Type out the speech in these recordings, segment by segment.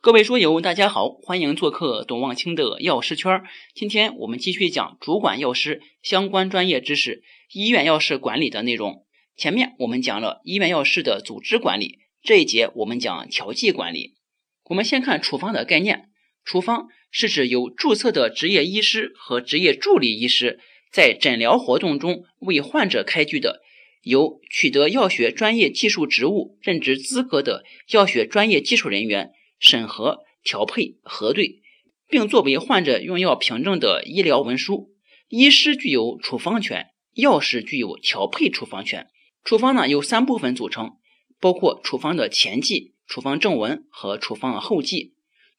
各位书友，大家好，欢迎做客董望清的药师圈。今天我们继续讲主管药师相关专业知识，医院药师管理的内容。前面我们讲了医院药师的组织管理，这一节我们讲调剂管理。我们先看处方的概念，处方是指由注册的执业医师和执业助理医师在诊疗活动中为患者开具的，由取得药学专业技术职务任职资格的药学专业技术人员。审核、调配、核对，并作为患者用药凭证的医疗文书。医师具有处方权，药师具有调配处方权。处方呢由三部分组成，包括处方的前记、处方正文和处方的后记。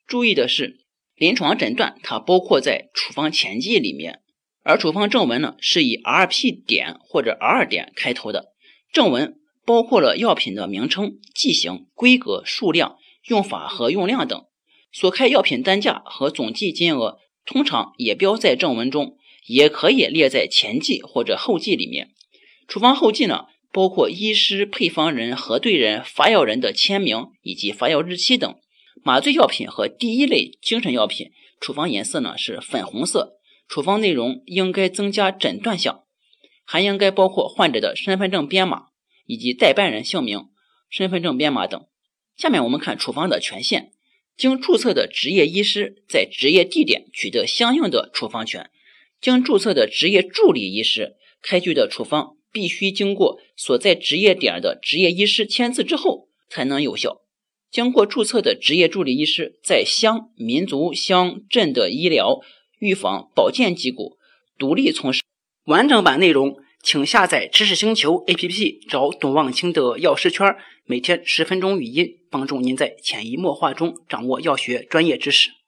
注意的是，临床诊断它包括在处方前记里面，而处方正文呢是以 RP 点或者 R 点开头的。正文包括了药品的名称、剂型、规格、数量。用法和用量等，所开药品单价和总计金额通常也标在正文中，也可以列在前记或者后记里面。处方后记呢，包括医师、配方人、核对人、发药人的签名以及发药日期等。麻醉药品和第一类精神药品，处方颜色呢是粉红色。处方内容应该增加诊断项，还应该包括患者的身份证编码以及代办人姓名、身份证编码等。下面我们看处方的权限。经注册的执业医师在执业地点取得相应的处方权。经注册的执业助理医师开具的处方，必须经过所在执业点的执业医师签字之后才能有效。经过注册的执业助理医师在乡、民族、乡镇的医疗、预防、保健机构独立从事。完整版内容。请下载知识星球 APP，找董望清的药师圈，每天十分钟语音，帮助您在潜移默化中掌握药学专业知识。